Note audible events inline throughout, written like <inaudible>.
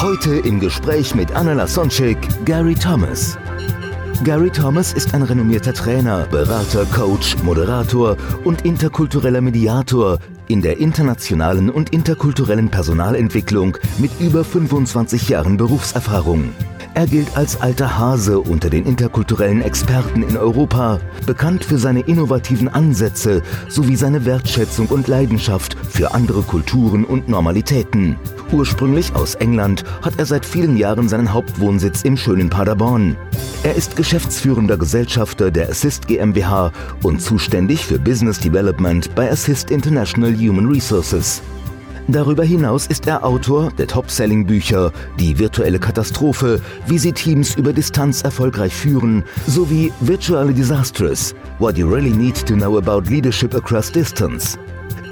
Heute im Gespräch mit Anna Lasonczek, Gary Thomas. Gary Thomas ist ein renommierter Trainer, Berater, Coach, Moderator und interkultureller Mediator in der internationalen und interkulturellen Personalentwicklung mit über 25 Jahren Berufserfahrung. Er gilt als alter Hase unter den interkulturellen Experten in Europa, bekannt für seine innovativen Ansätze sowie seine Wertschätzung und Leidenschaft für andere Kulturen und Normalitäten. Ursprünglich aus England hat er seit vielen Jahren seinen Hauptwohnsitz im schönen Paderborn. Er ist geschäftsführender Gesellschafter der Assist GmbH und zuständig für Business Development bei Assist International Human Resources. Darüber hinaus ist er Autor der Top-Selling-Bücher Die virtuelle Katastrophe, wie Sie Teams über Distanz erfolgreich führen, sowie Virtually Disastrous, What You Really Need to Know About Leadership Across Distance.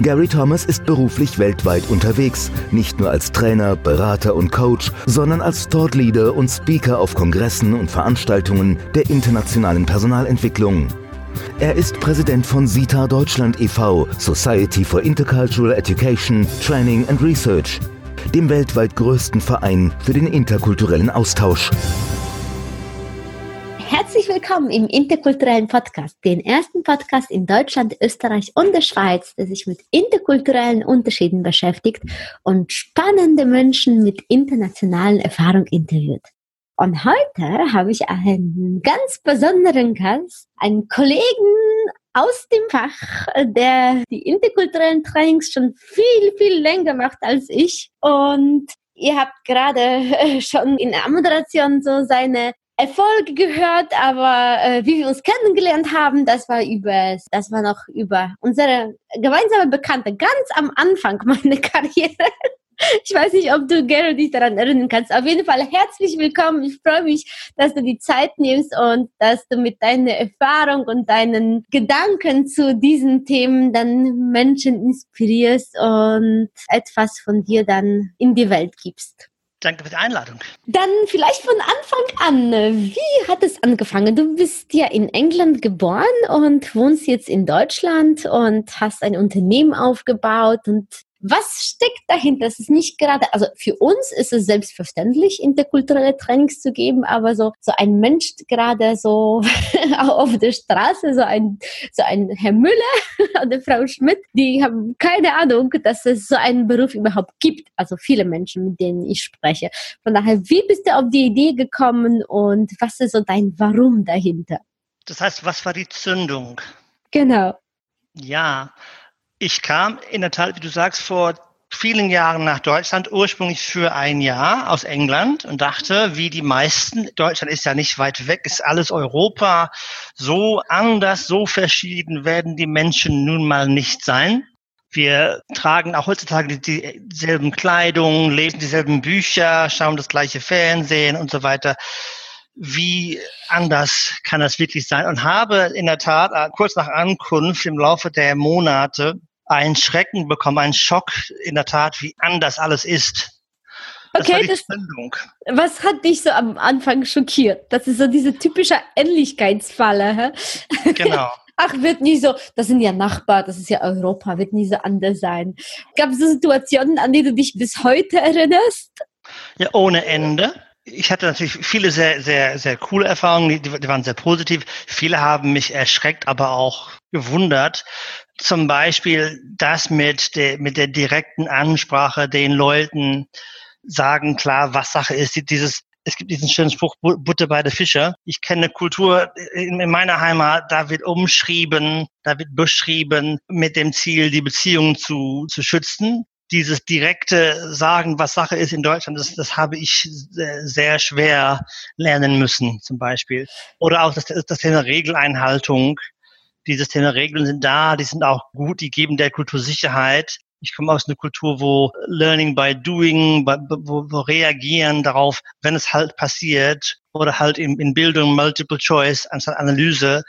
Gary Thomas ist beruflich weltweit unterwegs, nicht nur als Trainer, Berater und Coach, sondern als Thought Leader und Speaker auf Kongressen und Veranstaltungen der internationalen Personalentwicklung. Er ist Präsident von SITA Deutschland e.V., Society for Intercultural Education, Training and Research, dem weltweit größten Verein für den interkulturellen Austausch. Herzlich willkommen im interkulturellen Podcast, den ersten Podcast in Deutschland, Österreich und der Schweiz, der sich mit interkulturellen Unterschieden beschäftigt und spannende Menschen mit internationalen Erfahrungen interviewt. Und heute habe ich einen ganz besonderen Gast, einen Kollegen aus dem Fach, der die interkulturellen Trainings schon viel, viel länger macht als ich. Und ihr habt gerade schon in der Moderation so seine Erfolge gehört, aber äh, wie wir uns kennengelernt haben, das war über, das war noch über unsere gemeinsame Bekannte ganz am Anfang meiner <laughs> Karriere. Ich weiß nicht, ob du gerne dich daran erinnern kannst. Auf jeden Fall herzlich willkommen. Ich freue mich, dass du die Zeit nimmst und dass du mit deiner Erfahrung und deinen Gedanken zu diesen Themen dann Menschen inspirierst und etwas von dir dann in die Welt gibst. Danke für die Einladung. Dann vielleicht von Anfang an. Wie hat es angefangen? Du bist ja in England geboren und wohnst jetzt in Deutschland und hast ein Unternehmen aufgebaut und was steckt dahinter? Es ist nicht gerade, also für uns ist es selbstverständlich, interkulturelle Trainings zu geben, aber so, so ein Mensch gerade so <laughs> auf der Straße, so ein, so ein Herr Müller <laughs> oder Frau Schmidt, die haben keine Ahnung, dass es so einen Beruf überhaupt gibt. Also viele Menschen, mit denen ich spreche. Von daher, wie bist du auf die Idee gekommen und was ist so dein Warum dahinter? Das heißt, was war die Zündung? Genau. Ja, ich kam in der Tat, wie du sagst, vor vielen Jahren nach Deutschland, ursprünglich für ein Jahr aus England und dachte, wie die meisten, Deutschland ist ja nicht weit weg, ist alles Europa, so anders, so verschieden werden die Menschen nun mal nicht sein. Wir tragen auch heutzutage dieselben Kleidung, lesen dieselben Bücher, schauen das gleiche Fernsehen und so weiter. Wie anders kann das wirklich sein? Und habe in der Tat äh, kurz nach Ankunft im Laufe der Monate einen Schrecken bekommen, einen Schock in der Tat, wie anders alles ist. Das okay, das, was hat dich so am Anfang schockiert? Das ist so diese typische Ähnlichkeitsfalle. Hä? Genau. <laughs> Ach, wird nie so, das sind ja Nachbarn, das ist ja Europa, wird nie so anders sein. Gab es so Situationen, an die du dich bis heute erinnerst? Ja, ohne Ende. Ich hatte natürlich viele sehr, sehr, sehr coole Erfahrungen, die, die waren sehr positiv. Viele haben mich erschreckt, aber auch gewundert. Zum Beispiel das mit der, mit der direkten Ansprache den Leuten sagen klar, was Sache ist. Dieses, es gibt diesen schönen Spruch, Butter bei der Fische. Ich kenne Kultur in, in meiner Heimat, da wird umschrieben, da wird beschrieben mit dem Ziel, die Beziehungen zu, zu schützen dieses direkte Sagen, was Sache ist in Deutschland, das, das habe ich sehr schwer lernen müssen, zum Beispiel. Oder auch das, das Thema Regeleinhaltung. Dieses Thema Regeln sind da, die sind auch gut, die geben der Kultur Sicherheit. Ich komme aus einer Kultur, wo Learning by Doing, wo, wo reagieren darauf, wenn es halt passiert oder halt in, in Bildung Multiple Choice anstatt Analyse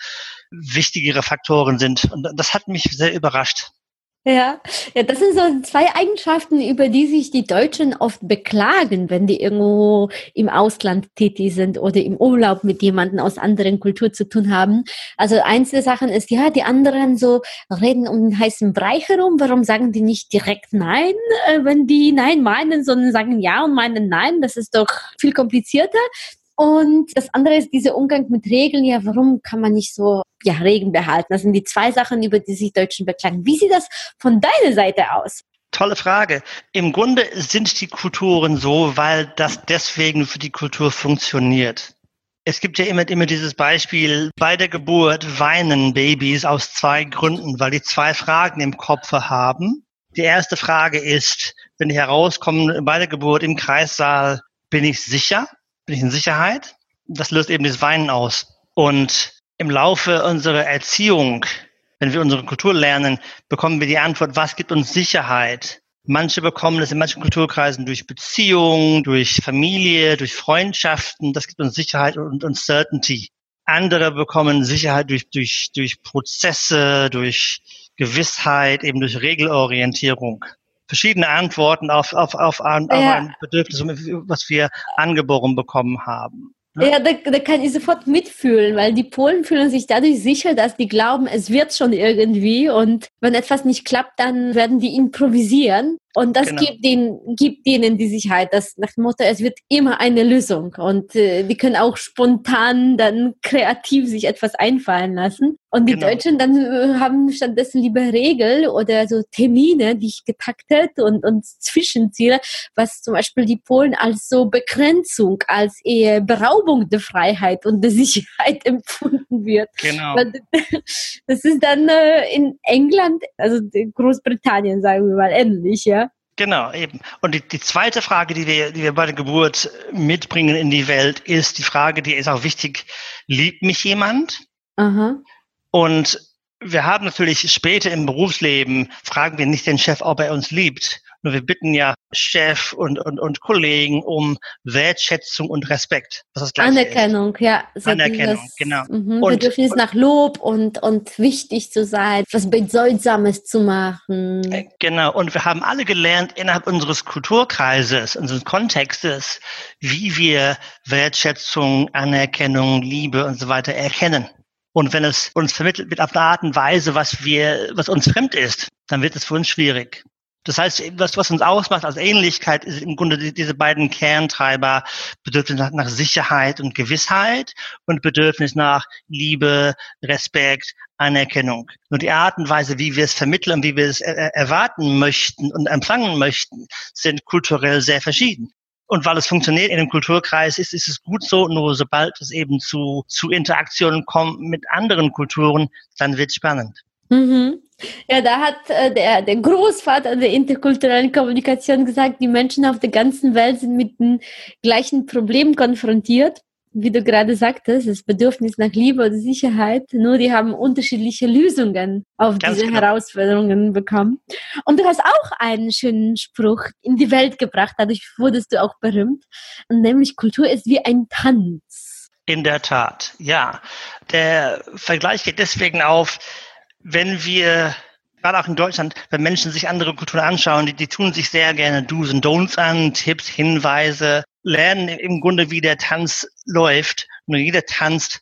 wichtigere Faktoren sind. Und das hat mich sehr überrascht. Ja. ja, das sind so zwei Eigenschaften, über die sich die Deutschen oft beklagen, wenn die irgendwo im Ausland tätig sind oder im Urlaub mit jemandem aus anderen Kultur zu tun haben. Also eins der Sachen ist, ja, die anderen so reden um den heißen Brei herum. Warum sagen die nicht direkt Nein, äh, wenn die Nein meinen, sondern sagen Ja und meinen Nein? Das ist doch viel komplizierter. Und das andere ist dieser Umgang mit Regeln. Ja, warum kann man nicht so ja, Regeln behalten? Das sind die zwei Sachen, über die sich Deutschen beklagen. Wie sieht das von deiner Seite aus? Tolle Frage. Im Grunde sind die Kulturen so, weil das deswegen für die Kultur funktioniert. Es gibt ja immer, immer dieses Beispiel, bei der Geburt weinen Babys aus zwei Gründen, weil die zwei Fragen im Kopf haben. Die erste Frage ist, wenn die herauskommen bei der Geburt im Kreissaal, bin ich sicher? bin ich in Sicherheit. Das löst eben das Weinen aus. Und im Laufe unserer Erziehung, wenn wir unsere Kultur lernen, bekommen wir die Antwort, was gibt uns Sicherheit? Manche bekommen das in manchen Kulturkreisen durch Beziehungen, durch Familie, durch Freundschaften. Das gibt uns Sicherheit und Uncertainty. Andere bekommen Sicherheit durch, durch, durch Prozesse, durch Gewissheit, eben durch Regelorientierung verschiedene Antworten auf, auf, auf, ein, ja. auf ein Bedürfnis, was wir angeboren bekommen haben. Ne? Ja, da, da kann ich sofort mitfühlen, weil die Polen fühlen sich dadurch sicher, dass die glauben, es wird schon irgendwie und wenn etwas nicht klappt, dann werden die improvisieren und das genau. gibt, denen, gibt denen die Sicherheit, dass nach dem Motto, es wird immer eine Lösung. Und äh, die können auch spontan dann kreativ sich etwas einfallen lassen. Und die genau. Deutschen dann äh, haben stattdessen lieber Regeln oder so Termine, die ich getaktet und, und Zwischenziele, was zum Beispiel die Polen als so Begrenzung, als eher Beraubung der Freiheit und der <laughs> Sicherheit empfunden wird. Genau. Das ist dann äh, in England, also Großbritannien, sagen wir mal, ähnlich, ja. Genau, eben. Und die, die zweite Frage, die wir, die wir bei der Geburt mitbringen in die Welt, ist die Frage, die ist auch wichtig, liebt mich jemand? Aha. Und wir haben natürlich später im Berufsleben, fragen wir nicht den Chef, ob er uns liebt, nur wir bitten ja Chef und, und, und Kollegen um Wertschätzung und Respekt. Anerkennung, ist. ja. So Anerkennung, dieses, genau. Mhm, und, Bedürfnis und, nach Lob und, und wichtig zu sein, was Bedeutsames zu machen. Äh, genau. Und wir haben alle gelernt innerhalb unseres Kulturkreises, unseres Kontextes, wie wir Wertschätzung, Anerkennung, Liebe und so weiter erkennen. Und wenn es uns vermittelt wird auf eine Art und Weise, was wir, was uns fremd ist, dann wird es für uns schwierig. Das heißt, was, was uns ausmacht als Ähnlichkeit, ist im Grunde die, diese beiden Kerntreiber, Bedürfnis nach, nach Sicherheit und Gewissheit und Bedürfnis nach Liebe, Respekt, Anerkennung. Nur die Art und Weise, wie wir es vermitteln, wie wir es er erwarten möchten und empfangen möchten, sind kulturell sehr verschieden. Und weil es funktioniert in einem Kulturkreis ist, ist es gut so. Nur sobald es eben zu, zu Interaktionen kommt mit anderen Kulturen, dann wird es spannend. Mhm. Ja, da hat äh, der, der Großvater der interkulturellen Kommunikation gesagt, die Menschen auf der ganzen Welt sind mit den gleichen Problemen konfrontiert. Wie du gerade sagtest, das Bedürfnis nach Liebe oder Sicherheit, nur die haben unterschiedliche Lösungen auf Ganz diese genau. Herausforderungen bekommen. Und du hast auch einen schönen Spruch in die Welt gebracht, dadurch wurdest du auch berühmt, nämlich Kultur ist wie ein Tanz. In der Tat, ja. Der Vergleich geht deswegen auf, wenn wir gerade auch in Deutschland, wenn Menschen sich andere Kulturen anschauen, die, die tun sich sehr gerne Do's und Don'ts an, Tipps, Hinweise, lernen im Grunde, wie der Tanz läuft. Nur jeder tanzt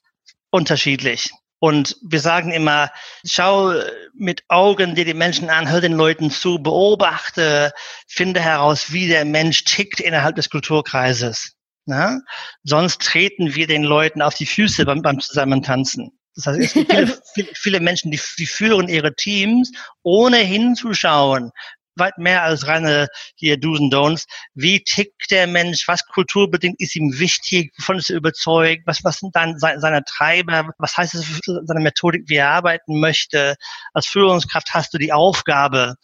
unterschiedlich. Und wir sagen immer, schau mit Augen dir die Menschen an, hör den Leuten zu, beobachte, finde heraus, wie der Mensch tickt innerhalb des Kulturkreises. Na? Sonst treten wir den Leuten auf die Füße beim, beim Zusammentanzen. Das heißt, es gibt viele, <laughs> viele, viele Menschen, die, die führen ihre Teams, ohne hinzuschauen, weit mehr als reine hier Do's und Don'ts. Wie tickt der Mensch? Was kulturbedingt ist ihm wichtig? Wovon ist er überzeugt? Was, was sind dann seine Treiber? Was heißt es für seine Methodik, wie er arbeiten möchte? Als Führungskraft hast du die Aufgabe,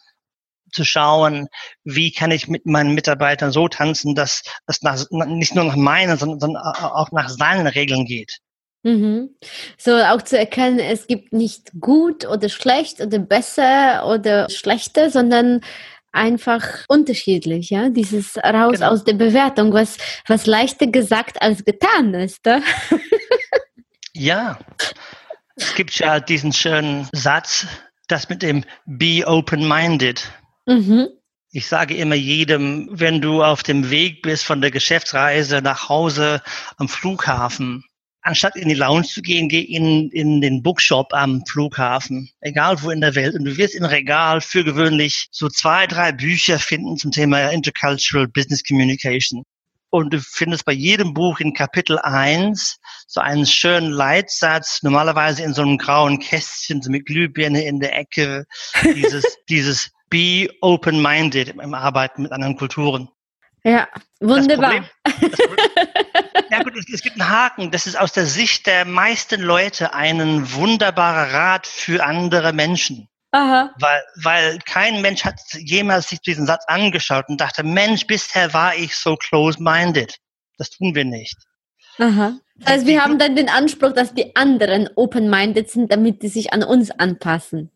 zu schauen, wie kann ich mit meinen Mitarbeitern so tanzen, dass es nach, nicht nur nach meinen, sondern auch nach seinen Regeln geht. Mhm. So auch zu erkennen, es gibt nicht gut oder schlecht oder besser oder schlechter, sondern einfach unterschiedlich, ja. Dieses raus genau. aus der Bewertung, was, was leichter gesagt als getan ist. Ne? <laughs> ja. Es gibt ja diesen schönen Satz, das mit dem Be open-minded. Mhm. Ich sage immer jedem, wenn du auf dem Weg bist von der Geschäftsreise nach Hause am Flughafen, anstatt in die Lounge zu gehen, geh in, in den Bookshop am Flughafen, egal wo in der Welt. Und du wirst im Regal für gewöhnlich so zwei, drei Bücher finden zum Thema Intercultural Business Communication. Und du findest bei jedem Buch in Kapitel 1 so einen schönen Leitsatz, normalerweise in so einem grauen Kästchen, so mit Glühbirne in der Ecke, dieses, <laughs> dieses Be open-minded im Arbeiten mit anderen Kulturen. Ja, wunderbar. Das Problem, das Problem, ja gut, es, es, gibt einen Haken. Das ist aus der Sicht der meisten Leute ein wunderbarer Rat für andere Menschen. Aha. Weil, weil kein Mensch hat jemals sich diesen Satz angeschaut und dachte, Mensch, bisher war ich so close-minded. Das tun wir nicht. Aha. Also wir haben dann den Anspruch, dass die anderen open-minded sind, damit die sich an uns anpassen.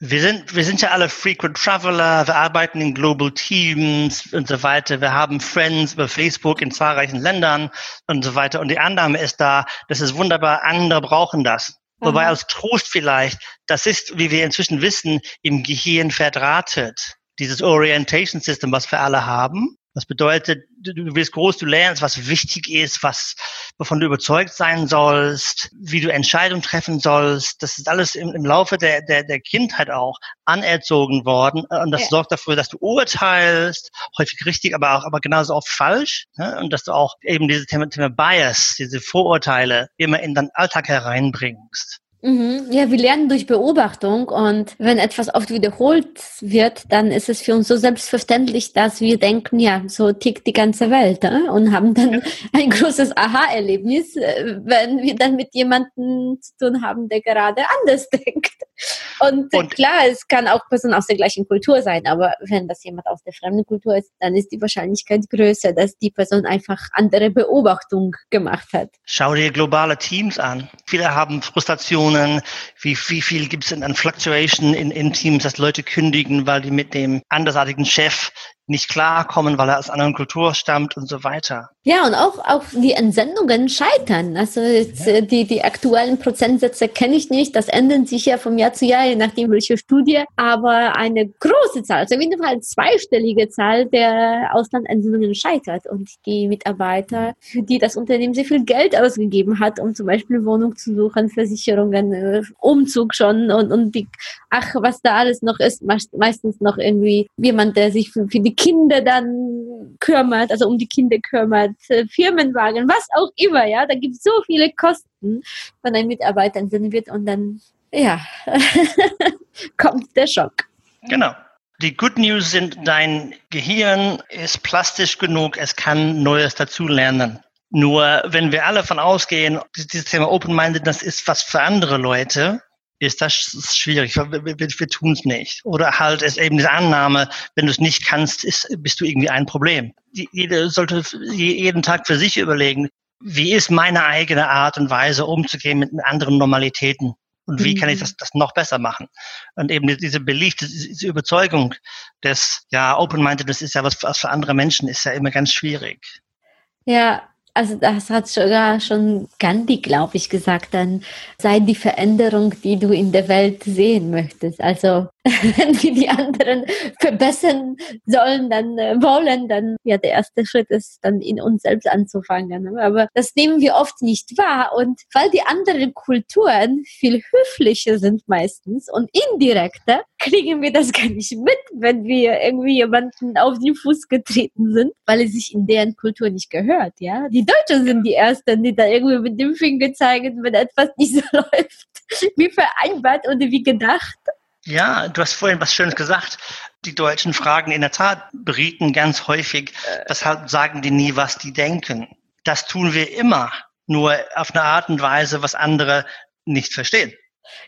Wir sind, wir sind ja alle Frequent Traveler, wir arbeiten in Global Teams und so weiter. Wir haben Friends über Facebook in zahlreichen Ländern und so weiter. Und die Annahme ist da, das ist wunderbar, andere brauchen das. Wobei als Trost vielleicht, das ist, wie wir inzwischen wissen, im Gehirn verdrahtet. Dieses Orientation System, was wir alle haben. Das bedeutet, du wirst groß, du lernst, was wichtig ist, was, wovon du überzeugt sein sollst, wie du Entscheidungen treffen sollst. Das ist alles im, im Laufe der, der, der Kindheit auch anerzogen worden. Und das ja. sorgt dafür, dass du urteilst, häufig richtig, aber auch, aber genauso oft falsch. Ne? Und dass du auch eben diese Thema, Thema Bias, diese Vorurteile immer in deinen Alltag hereinbringst. Mhm. Ja, wir lernen durch Beobachtung und wenn etwas oft wiederholt wird, dann ist es für uns so selbstverständlich, dass wir denken, ja, so tickt die ganze Welt äh? und haben dann <laughs> ein großes Aha-Erlebnis, äh, wenn wir dann mit jemandem zu tun haben, der gerade anders <laughs> denkt. Und, und, klar, es kann auch Person aus der gleichen Kultur sein, aber wenn das jemand aus der fremden Kultur ist, dann ist die Wahrscheinlichkeit größer, dass die Person einfach andere Beobachtung gemacht hat. Schau dir globale Teams an. Viele haben Frustrationen. Wie, wie viel gibt es denn an Fluctuation in, in Teams, dass Leute kündigen, weil die mit dem andersartigen Chef nicht klarkommen, weil er aus einer anderen Kultur stammt und so weiter. Ja, und auch, auch die Entsendungen scheitern. Also jetzt, ja. Äh, die, die aktuellen Prozentsätze kenne ich nicht. Das ändert sich ja vom Jahr zu Jahr, je nachdem welche Studie. Aber eine große Zahl, also auf jeden Fall eine zweistellige Zahl der Auslandentsendungen scheitert. Und die Mitarbeiter, für die das Unternehmen sehr viel Geld ausgegeben hat, um zum Beispiel Wohnung zu suchen, Versicherungen, äh, Umzug schon und, und die, ach, was da alles noch ist, meistens noch irgendwie jemand, der sich für, für die Kinder dann kümmert, also um die Kinder kümmert, äh, Firmenwagen, was auch immer, ja. Da gibt es so viele Kosten, wenn ein Mitarbeiter entsendet wird und dann, ja, <laughs> kommt der Schock. Genau. Die Good News sind, dein Gehirn ist plastisch genug, es kann Neues dazulernen. Nur wenn wir alle davon ausgehen, dieses Thema Open-Mindedness ist was für andere Leute, ist das schwierig. Wir, wir, wir tun es nicht. Oder halt ist eben diese Annahme, wenn du es nicht kannst, ist, bist du irgendwie ein Problem. Jeder sollte jeden Tag für sich überlegen, wie ist meine eigene Art und Weise umzugehen mit anderen Normalitäten? Und wie kann ich das, das noch besser machen? Und eben diese Belief, diese Überzeugung des, ja, Open-Mindedness ist ja was, was für andere Menschen ist ja immer ganz schwierig. Ja, also das hat sogar schon Gandhi, glaube ich, gesagt, dann sei die Veränderung, die du in der Welt sehen möchtest. Also wenn wir die anderen verbessern sollen, dann äh, wollen, dann ja der erste Schritt ist dann in uns selbst anzufangen. Ne? Aber das nehmen wir oft nicht wahr und weil die anderen Kulturen viel höflicher sind meistens und indirekter, kriegen wir das <laughs> gar nicht mit, wenn wir irgendwie jemanden auf den Fuß getreten sind, weil es sich in deren Kultur nicht gehört. Ja, die Deutschen sind die ersten, die da irgendwie mit dem Finger zeigen, wenn etwas nicht so <laughs> läuft, wie vereinbart oder wie gedacht. Ja, du hast vorhin was Schönes gesagt. Die Deutschen fragen in der Tat Briten ganz häufig, weshalb sagen die nie, was die denken. Das tun wir immer, nur auf eine Art und Weise, was andere nicht verstehen.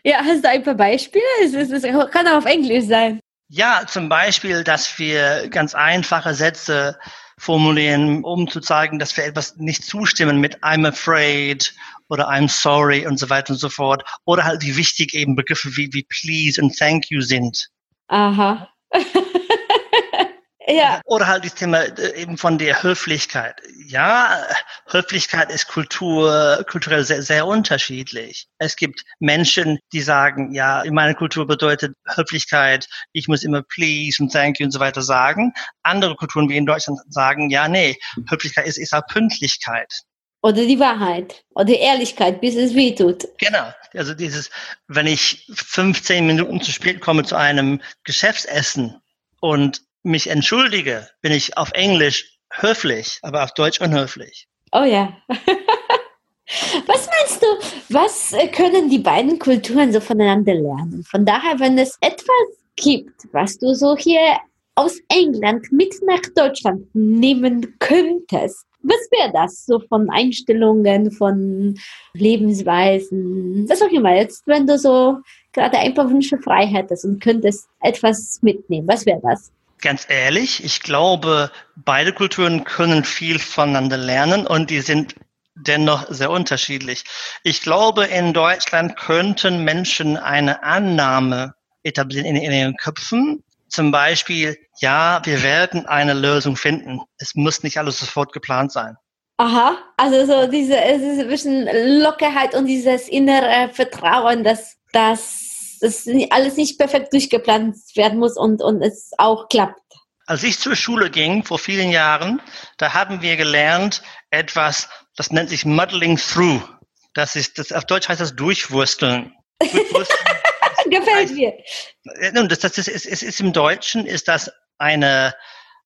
Ja, hast du ein paar Beispiele? Es, es, es kann auch auf Englisch sein. Ja, zum Beispiel, dass wir ganz einfache Sätze formulieren, um zu zeigen, dass wir etwas nicht zustimmen mit I'm afraid oder I'm sorry und so weiter und so fort. Oder halt wie wichtig eben Begriffe wie, wie please und thank you sind. Aha. <laughs> Ja. Oder halt das Thema äh, eben von der Höflichkeit. Ja, Höflichkeit ist Kultur, kulturell sehr, sehr unterschiedlich. Es gibt Menschen, die sagen, ja, in meiner Kultur bedeutet Höflichkeit, ich muss immer please und thank you und so weiter sagen. Andere Kulturen wie in Deutschland sagen, ja, nee, Höflichkeit ist, ist auch Pünktlichkeit. Oder die Wahrheit. Oder Ehrlichkeit, bis es weh tut. Genau. Also dieses, wenn ich 15 Minuten zu spät komme zu einem Geschäftsessen und mich entschuldige, bin ich auf Englisch höflich, aber auf Deutsch unhöflich. Oh ja. <laughs> Was meinst du, was äh, können die beiden Kulturen so voneinander lernen? Von daher, wenn es etwas gibt, was du so hier aus England mit nach Deutschland nehmen könntest, was wäre das so von Einstellungen, von Lebensweisen, was auch immer. Jetzt, wenn du so gerade ein paar Wünsche frei hättest und könntest etwas mitnehmen, was wäre das? Ganz ehrlich, ich glaube, beide Kulturen können viel voneinander lernen und die sind dennoch sehr unterschiedlich. Ich glaube, in Deutschland könnten Menschen eine Annahme etablieren in, in ihren Köpfen. Zum Beispiel, ja, wir werden eine Lösung finden. Es muss nicht alles sofort geplant sein. Aha, also so diese, diese bisschen Lockerheit und dieses innere Vertrauen, dass, dass dass alles nicht perfekt durchgeplant werden muss und, und es auch klappt. Als ich zur Schule ging, vor vielen Jahren, da haben wir gelernt etwas, das nennt sich Muddling Through. Das ist, das, auf Deutsch heißt das Durchwursteln. Durchwursteln <laughs> Gefällt mir. Nun, das, das ist, ist, ist, ist im Deutschen ist das eine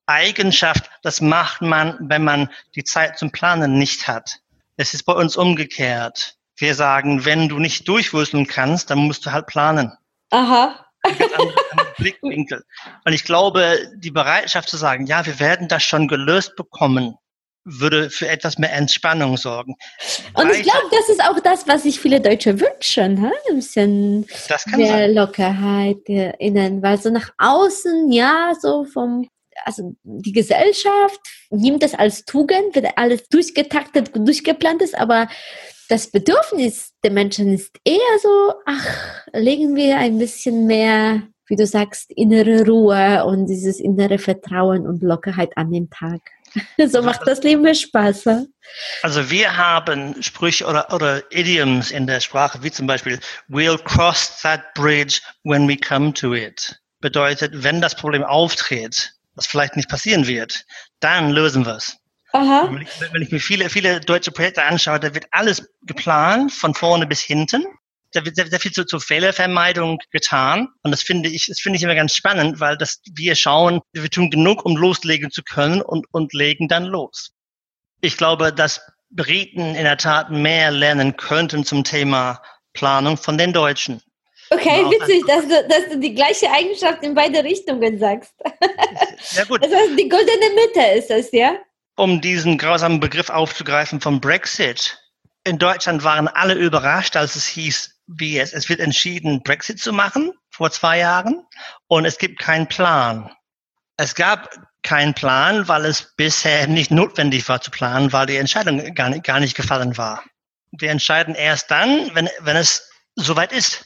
Eigenschaft, das macht man, wenn man die Zeit zum Planen nicht hat. Es ist bei uns umgekehrt. Wir sagen, wenn du nicht durchwurzeln kannst, dann musst du halt planen. Aha. <laughs> Blickwinkel. Und ich glaube, die Bereitschaft zu sagen, ja, wir werden das schon gelöst bekommen, würde für etwas mehr Entspannung sorgen. Und ich glaube, das ist auch das, was sich viele Deutsche wünschen. Hein? Ein bisschen mehr sein. Lockerheit innen, weil so nach außen, ja, so vom also die Gesellschaft nimmt das als Tugend, wenn alles durchgetaktet, durchgeplant ist, aber das Bedürfnis der Menschen ist eher so, ach, legen wir ein bisschen mehr, wie du sagst, innere Ruhe und dieses innere Vertrauen und Lockerheit an den Tag. <laughs> So macht das Leben mehr Spaß. Also wir haben Sprüche oder, oder Idioms in der Sprache, wie zum Beispiel, we'll cross that bridge when we come to it. Bedeutet, wenn das Problem auftritt, was vielleicht nicht passieren wird, dann lösen wir es. Aha. Wenn ich, wenn ich mir viele, viele deutsche Projekte anschaue, da wird alles geplant, von vorne bis hinten. Da wird sehr, sehr viel zur, zur Fehlervermeidung getan. Und das finde ich, das finde ich immer ganz spannend, weil das, wir schauen, wir tun genug, um loslegen zu können und, und legen dann los. Ich glaube, dass Briten in der Tat mehr lernen könnten zum Thema Planung von den Deutschen. Okay, witzig, dass du, dass du die gleiche Eigenschaft in beide Richtungen sagst. Ja, gut. <laughs> Das heißt, die goldene Mitte ist es, ja? Um diesen grausamen Begriff aufzugreifen vom Brexit. In Deutschland waren alle überrascht, als es hieß, wie es, es wird entschieden, Brexit zu machen vor zwei Jahren und es gibt keinen Plan. Es gab keinen Plan, weil es bisher nicht notwendig war zu planen, weil die Entscheidung gar nicht, gar nicht gefallen war. Wir entscheiden erst dann, wenn, wenn es soweit ist.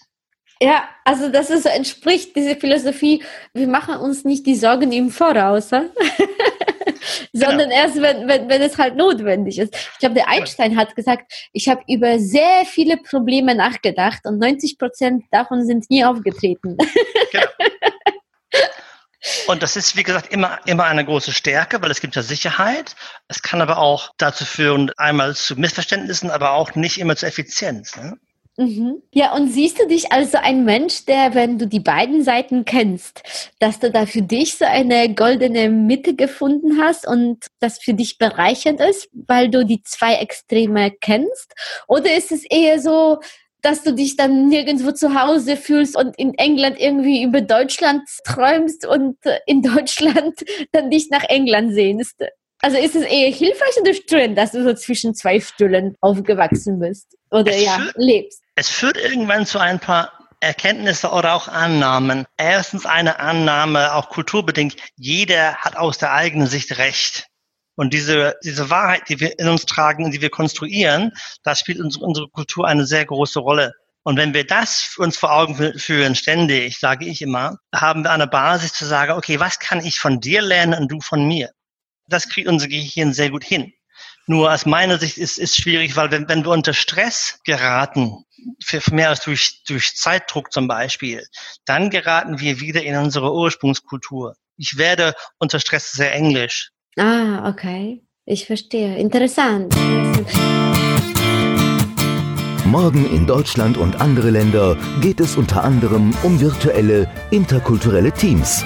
Ja, also das ist, entspricht diese Philosophie, wir machen uns nicht die Sorgen im Voraus. <laughs> sondern genau. erst, wenn, wenn, wenn es halt notwendig ist. Ich glaube, der Einstein hat gesagt, ich habe über sehr viele Probleme nachgedacht und 90 Prozent davon sind nie aufgetreten. <laughs> Genau. Und das ist, wie gesagt, immer, immer eine große Stärke, weil es gibt ja Sicherheit. Es kann aber auch dazu führen, einmal zu Missverständnissen, aber auch nicht immer zur Effizienz. Ne? Mhm. Ja, und siehst du dich als so ein Mensch, der, wenn du die beiden Seiten kennst, dass du da für dich so eine goldene Mitte gefunden hast und das für dich bereichernd ist, weil du die zwei Extreme kennst? Oder ist es eher so, dass du dich dann nirgendwo zu Hause fühlst und in England irgendwie über Deutschland träumst und in Deutschland <laughs> dann dich nach England sehnst? Also ist es eher hilfreich oder störend, dass du so zwischen zwei Stühlen aufgewachsen bist oder es ja führt, lebst? Es führt irgendwann zu ein paar Erkenntnisse oder auch Annahmen. Erstens eine Annahme, auch kulturbedingt, jeder hat aus der eigenen Sicht Recht. Und diese, diese Wahrheit, die wir in uns tragen und die wir konstruieren, da spielt unsere, unsere Kultur eine sehr große Rolle. Und wenn wir das uns vor Augen führen, ständig, sage ich immer, haben wir eine Basis zu sagen, okay, was kann ich von dir lernen und du von mir? Das kriegt unser Gehirn sehr gut hin. Nur aus meiner Sicht ist es schwierig, weil wenn, wenn wir unter Stress geraten, für, mehr als durch, durch Zeitdruck zum Beispiel, dann geraten wir wieder in unsere Ursprungskultur. Ich werde unter Stress sehr englisch. Ah, okay. Ich verstehe. Interessant. Morgen in Deutschland und andere Länder geht es unter anderem um virtuelle interkulturelle Teams.